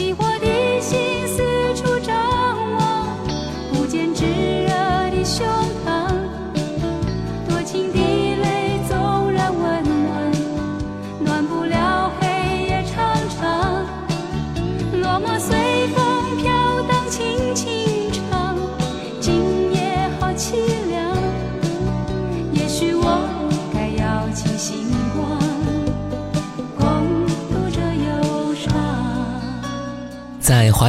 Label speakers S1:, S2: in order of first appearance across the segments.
S1: 你我的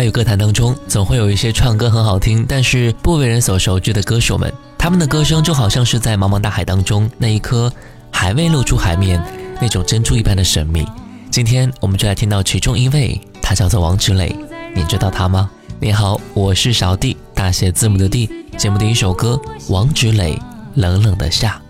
S2: 华语歌坛当中，总会有一些唱歌很好听，但是不为人所熟知的歌手们。他们的歌声就好像是在茫茫大海当中那一颗还未露出海面那种珍珠一般的神秘。今天我们就来听到其中一位，他叫做王志磊，你知道他吗？你好，我是小弟，大写字母的弟。节目第一首歌，王志磊，《冷冷的夏》。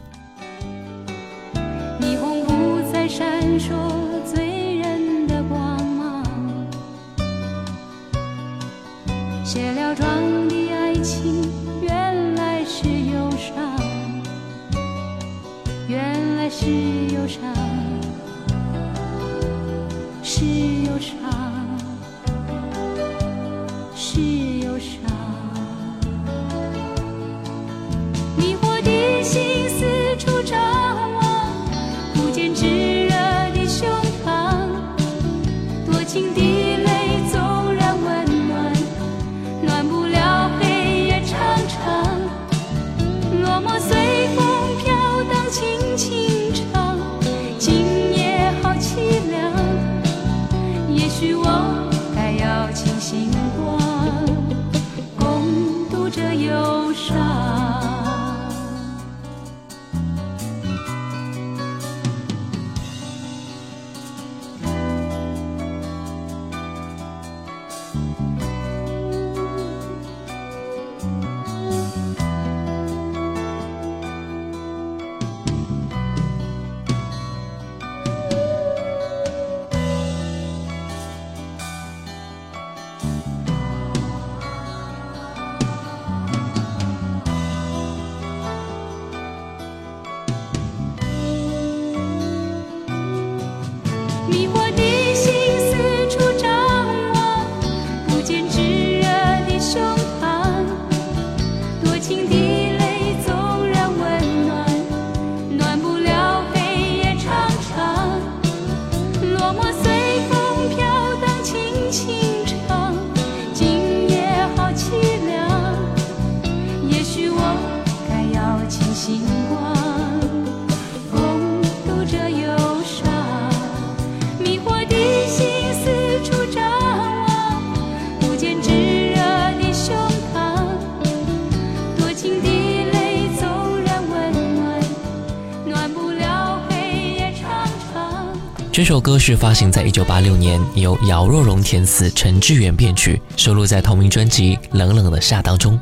S1: 这
S2: 首歌是发行在一九八六年，由姚若龙填词，陈志远编曲，收录在同名专辑《冷冷的夏》当中。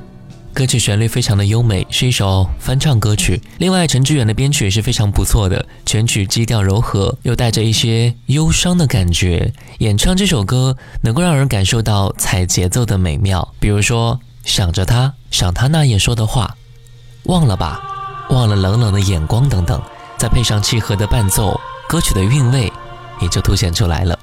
S2: 歌曲旋律非常的优美，是一首翻唱歌曲。另外，陈志远的编曲也是非常不错的，全曲基调柔和，又带着一些忧伤的感觉。演唱这首歌能够让人感受到踩节奏的美妙，比如说想着他，想他那夜说的话，忘了吧，忘了冷冷的眼光等等，再配上契合的伴奏，歌曲的韵味也就凸显出来了。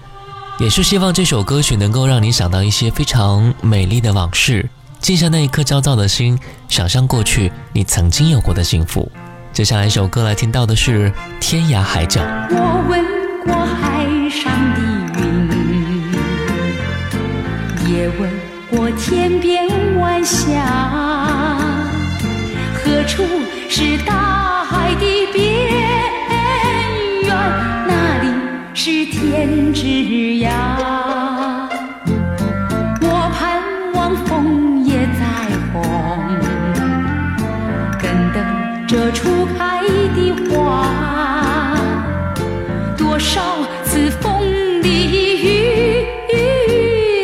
S2: 也是希望这首歌曲能够让你想到一些非常美丽的往事，静下那一颗焦躁的心，想象过去你曾经有过的幸福。接下来一首歌来听到的是《天涯海角》。
S1: 我问过海上的云，也问过天边晚霞，何处是大海的边是天之涯？我盼望枫叶再红，更等这初开的花。多少次风里雨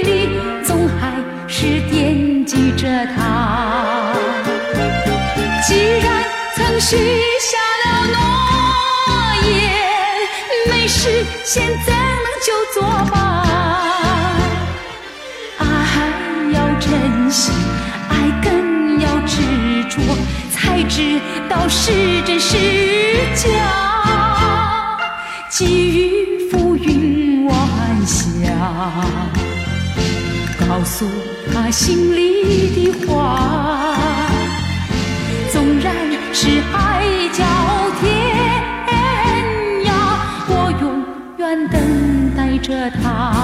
S1: 里，总还是惦记着他。既然曾许现在能就做吧？爱要珍惜，爱更要执着，才知道是真是假。寄予浮云晚霞，告诉他心里的话。他。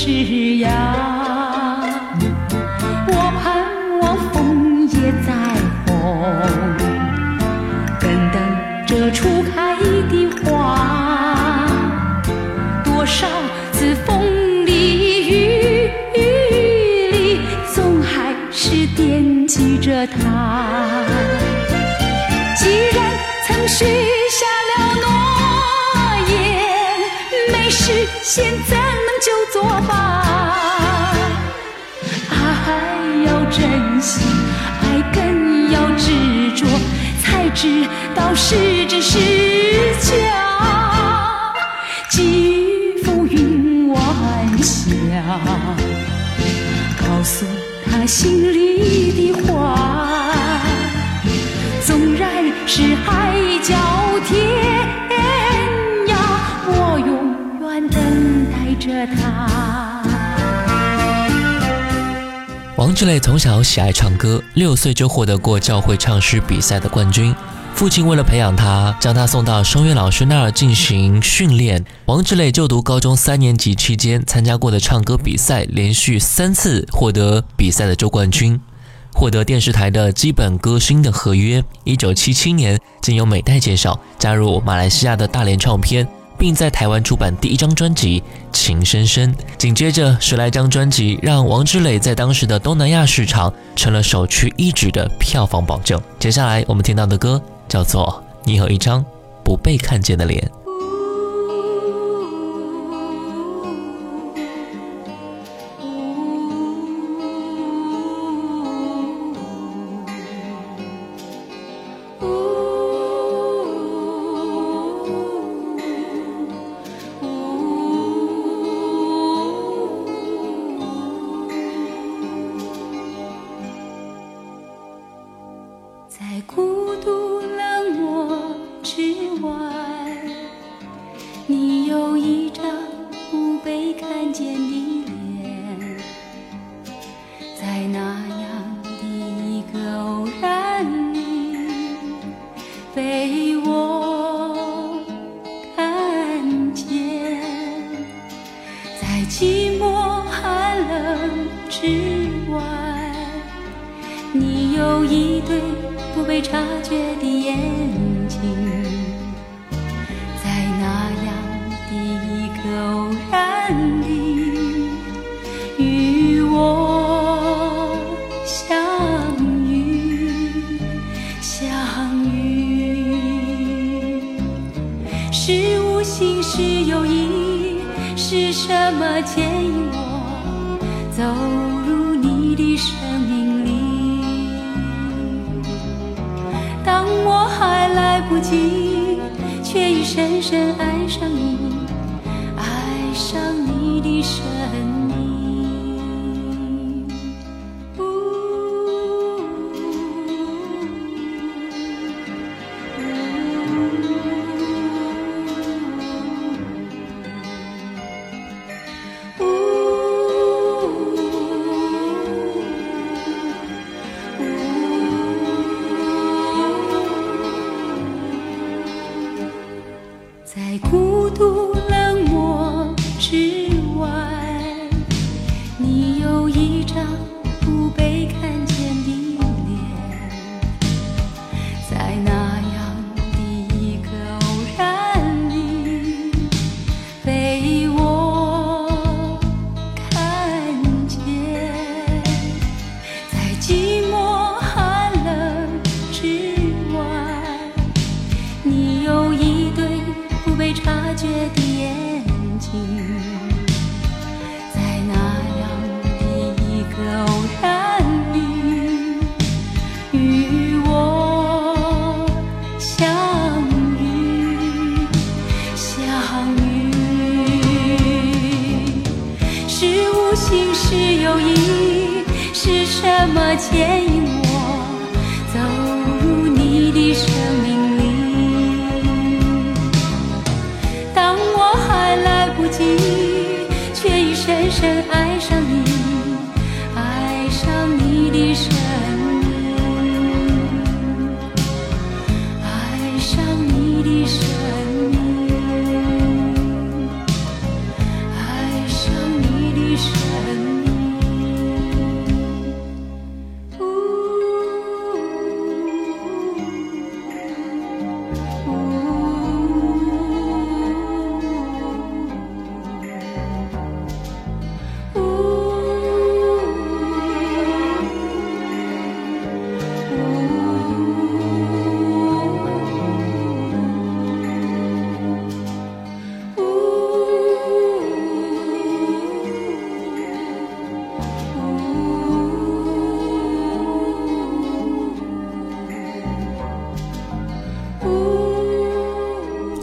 S1: 天之涯？我盼望枫叶再红，更等这初开的花。多少次风里雨里，总还是惦记着他。既然曾许下了诺言，没实现怎能就作罢？爱要珍惜，爱更要执着，才知道是真是假。寄予浮云晚霞，告诉他心里的话。纵然是海角天
S2: 王志磊从小喜爱唱歌，六岁就获得过教会唱诗比赛的冠军。父亲为了培养他，将他送到声乐老师那儿进行训练。王志磊就读高中三年级期间参加过的唱歌比赛，连续三次获得比赛的周冠军，获得电视台的基本歌星的合约。一九七七年，经由美代介绍，加入马来西亚的大连唱片。并在台湾出版第一张专辑《情深深》，紧接着十来张专辑，让王志磊在当时的东南亚市场成了首屈一指的票房保证。接下来我们听到的歌叫做《你有一张不被看见的脸》。
S1: 心是有意，是什么牵引我走入你的生命里？当我还来不及，却已深深爱上你，爱上你的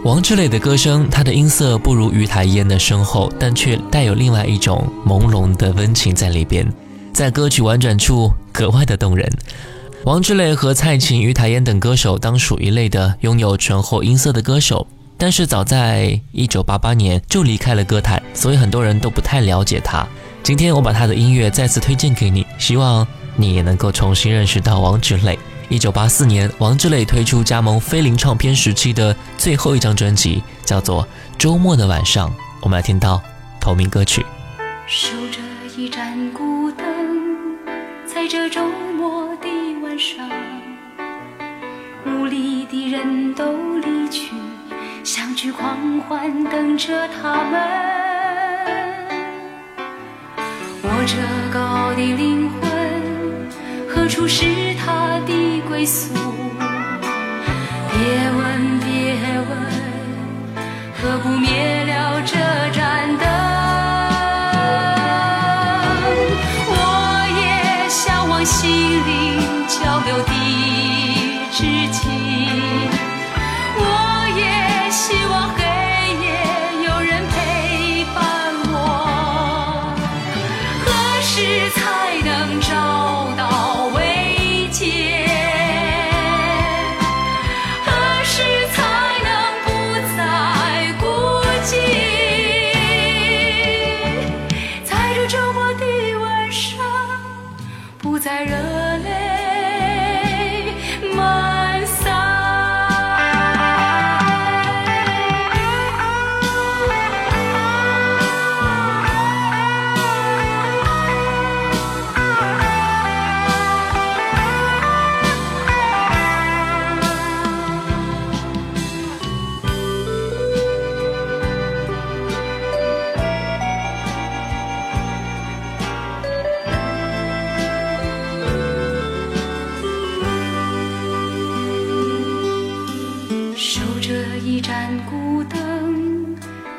S2: 王志磊的歌声，他的音色不如于台烟的深厚，但却带有另外一种朦胧的温情在里边，在歌曲婉转处格外的动人。王志磊和蔡琴、于台烟等歌手当属一类的拥有醇厚音色的歌手，但是早在1988年就离开了歌坛，所以很多人都不太了解他。今天我把他的音乐再次推荐给你，希望你也能够重新认识到王志磊。一九八四年，王志磊推出加盟飞林唱片时期的最后一张专辑，叫做《周末的晚上》。我们来听到同名歌曲。
S1: 守着一盏孤灯，在这周末的晚上，屋里的人都离去，相聚狂欢等着他们。我这高的灵魂，何处是他的归宿？别问，别问，何不灭了这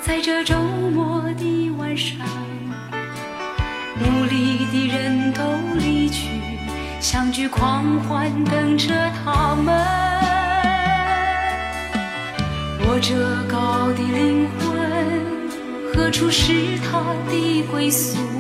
S1: 在这周末的晚上，努力的人都离去，相聚狂欢等着他们。我这高的灵魂，何处是他的归宿？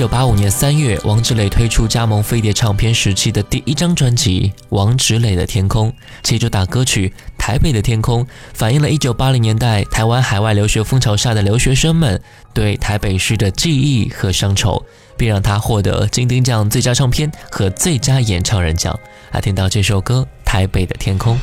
S2: 九八五年三月，王志磊推出加盟飞碟唱片时期的第一张专辑《王志磊的天空》，其主打歌曲《台北的天空》反映了一九八零年代台湾海外留学风潮下的留学生们对台北市的记忆和乡愁，并让他获得金鼎奖最佳唱片和最佳演唱人奖。来听到这首歌《台北的天空》。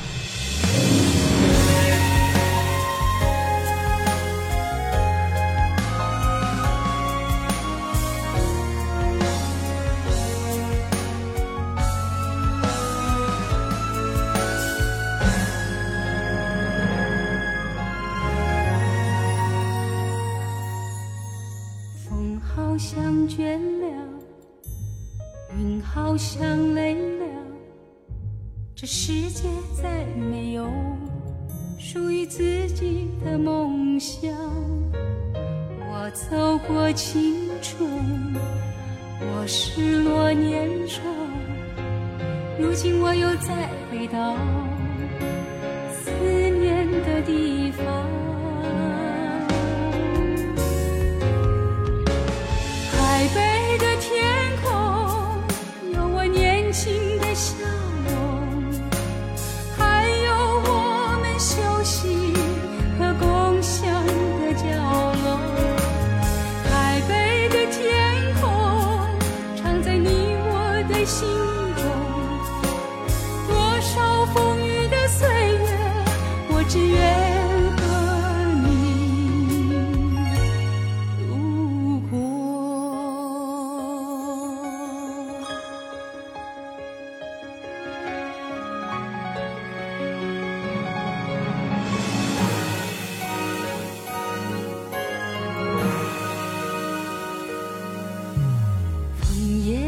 S1: 了，云好像累了，这世界再没有属于自己的梦想。我走过青春，我失落年少，如今我又再回到思念的地方。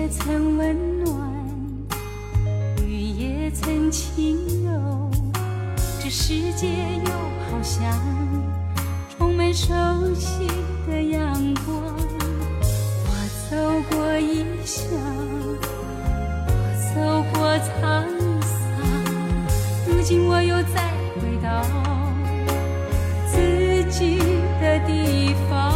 S1: 曾温暖，雨也曾轻柔，这世界又好像充满熟悉的阳光。我走过异乡，我走过沧桑，如今我又再回到自己的地方。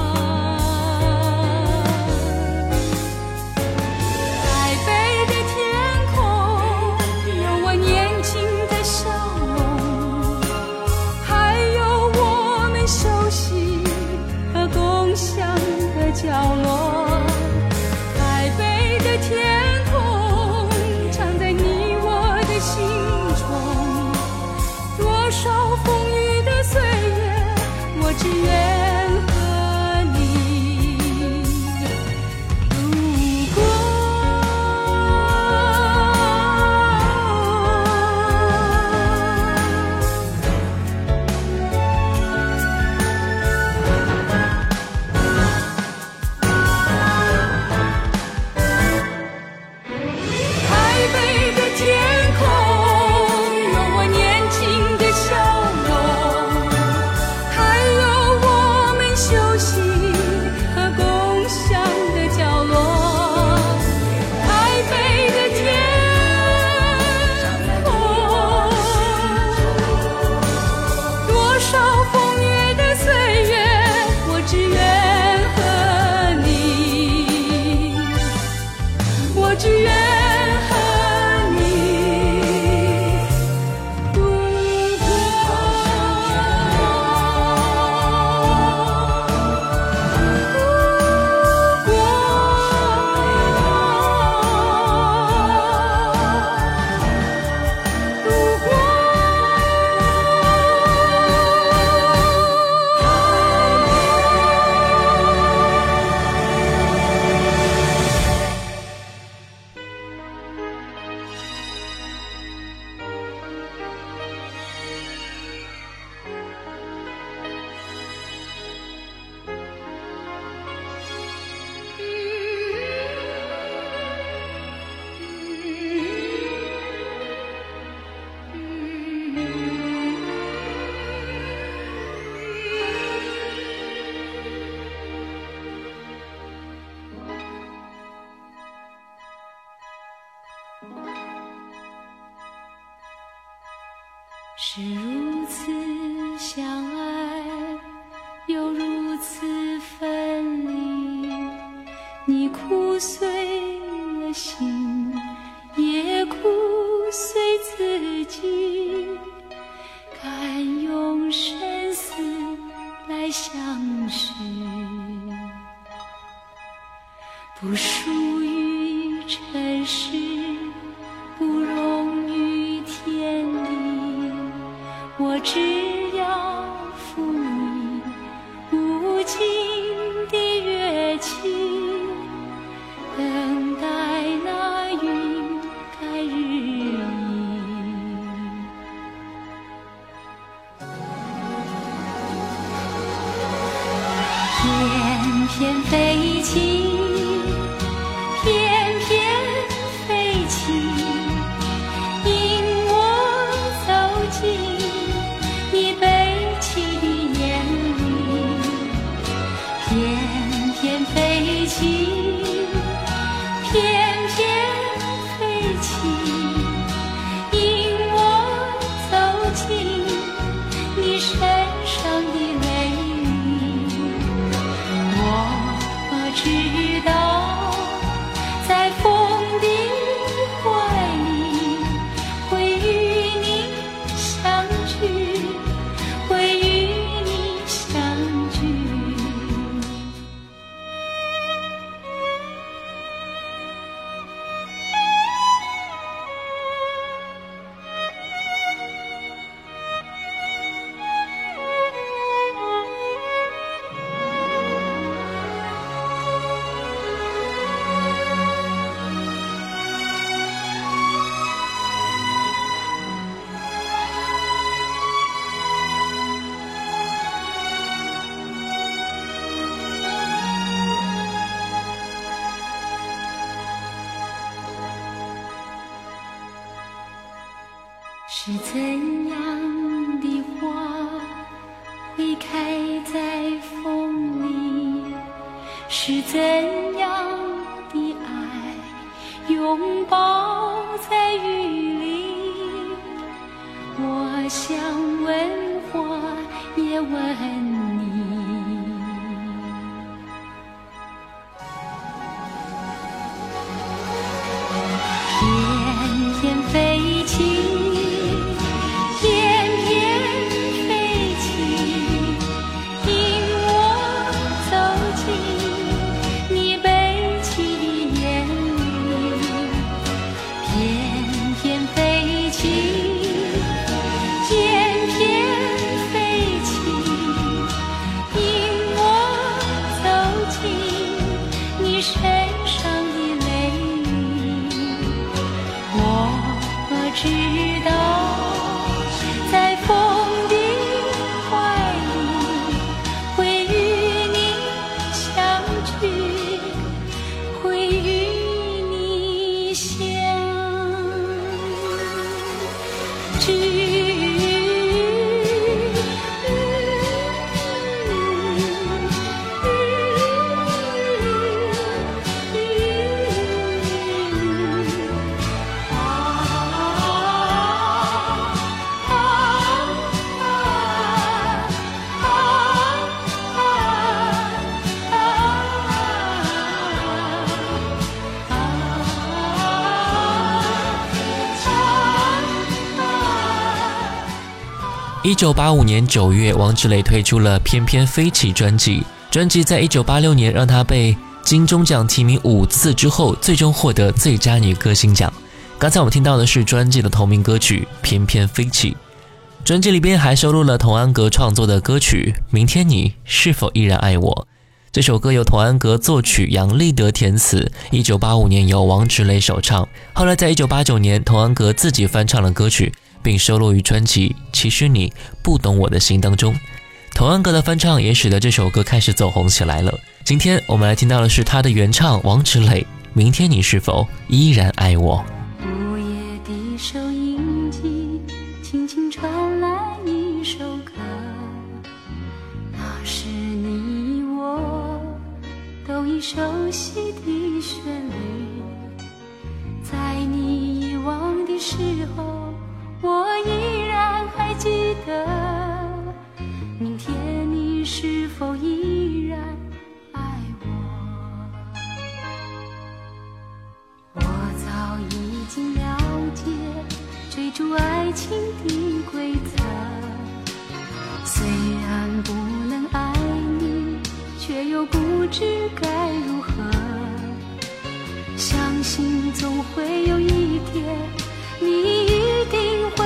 S1: 情。是怎样的花会开在风里？是怎样的爱拥抱在雨里？我想
S2: 一九八五年九月，王志磊推出了《翩翩飞起》专辑。专辑在一九八六年让他被金钟奖提名五次之后，最终获得最佳女歌星奖。刚才我们听到的是专辑的同名歌曲《翩翩飞起》。专辑里边还收录了童安格创作的歌曲《明天你是否依然爱我》。这首歌由童安格作曲，杨立德填词。一九八五年由王志磊首唱，后来在一九八九年，童安格自己翻唱了歌曲，并收录于专辑《其实你不懂我的心》当中。童安格的翻唱也使得这首歌开始走红起来了。今天我们来听到的是他的原唱王志磊，《明天你是否依然爱我》。
S1: 午夜的收音机轻轻传来一首歌，那是你我都已熟悉的旋律。在你遗忘的时候，我依然还记得明天你是否依然爱我？我早已经了解追逐爱情的规则虽然不能爱你却又不知该如何。相信总会有一天你一定会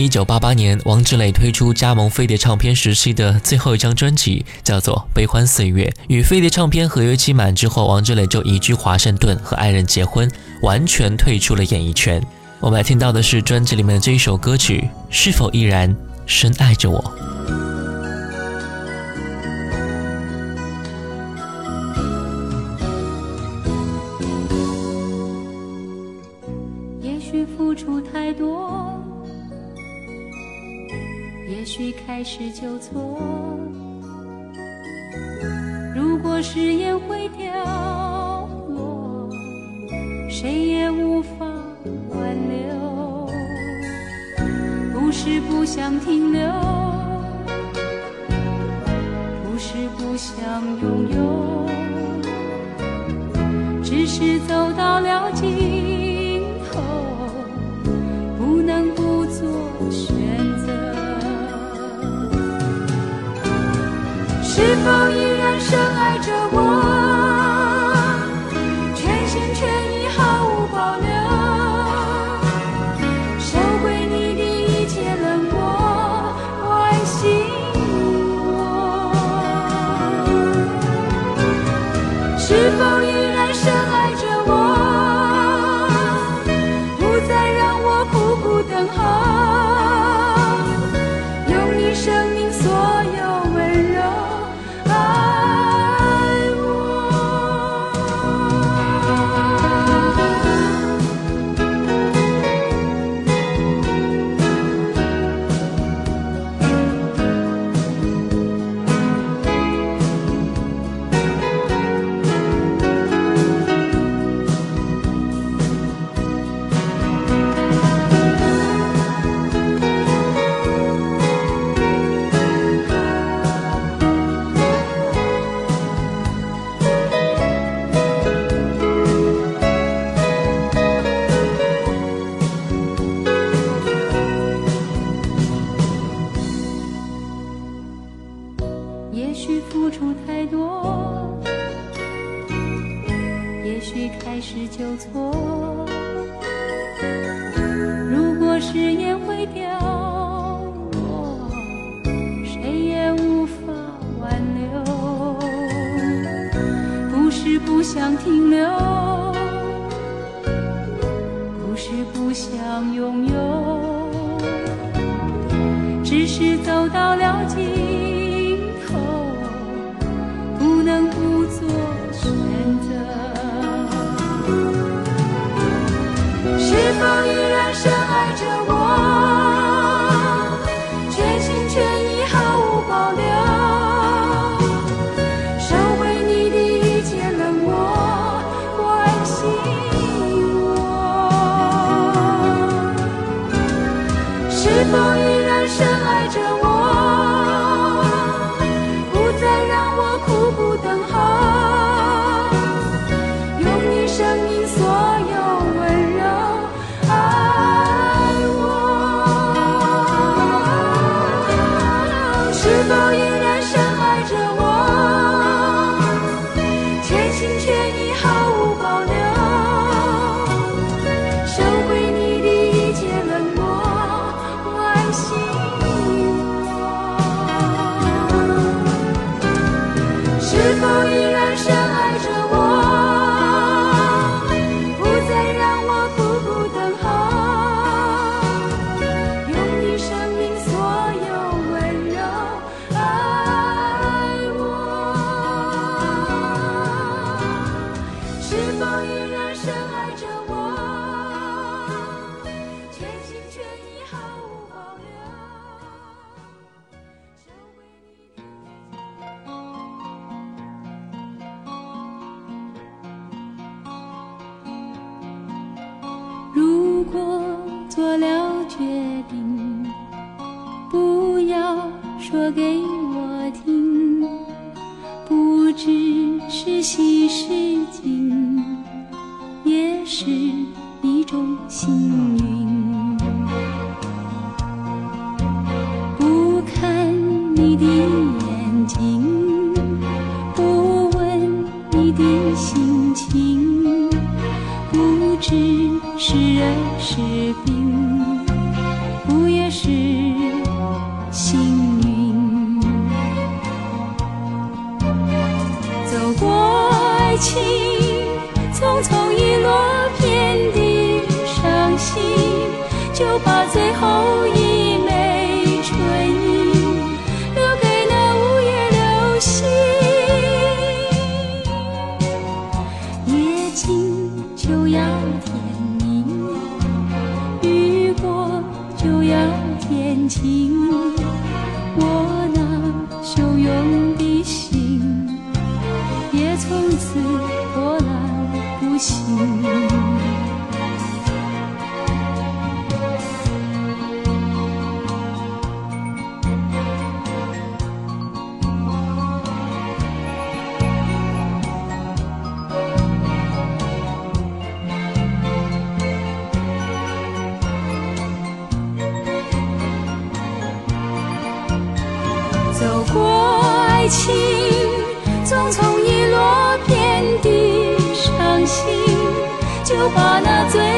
S1: 一
S2: 九八八年王志磊推出加盟飞碟唱片时期的最后一张专辑叫做悲欢岁月与飞碟唱片合约期满之后王志磊就移居华盛顿和爱人结婚完全退出了演艺圈。我们来听到的是专辑里面的这一首歌曲是否依然深爱着我。
S1: 是就错。如果誓言会凋落，谁也无法挽留。不是不想停留，不是不想拥有，只是。Oh. you. 许开始就错。如果誓言会掉落，谁也无法挽留。不是不想停留，不是不想拥有，只是走到了尽情。不知是人是病，不也是幸运。走过爱情匆匆一落遍地伤心，就把最后一就把那最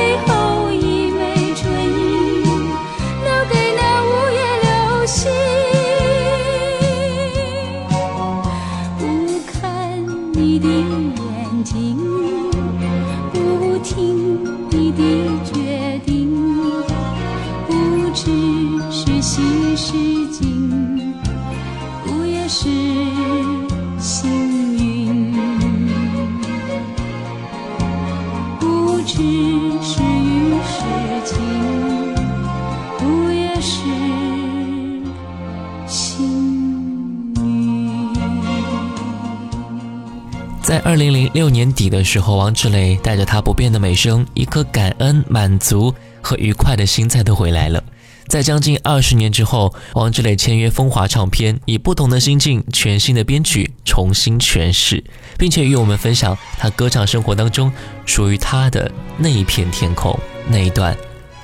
S2: 六年底的时候，王志磊带着他不变的美声，一颗感恩、满足和愉快的心再度回来了。在将近二十年之后，王志磊签约风华唱片，以不同的心境、全新的编曲重新诠释，并且与我们分享他歌唱生活当中属于他的那一片天空，那一段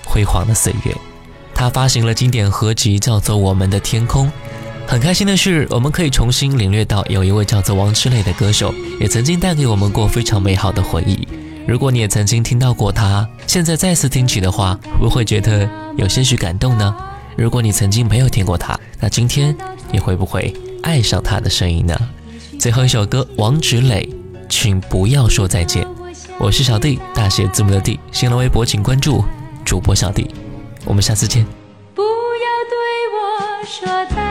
S2: 辉煌的岁月。他发行了经典合集，叫做《我们的天空》。很开心的是，我们可以重新领略到有一位叫做王志磊的歌手，也曾经带给我们过非常美好的回忆。如果你也曾经听到过他，现在再次听起的话，会不会觉得有些许感动呢？如果你曾经没有听过他，那今天你会不会爱上他的声音呢？最后一首歌，王志磊，请不要说再见。我是小弟，大写字母的弟。新浪微博请关注主播小弟，我们下次见。
S1: 不要对我说再，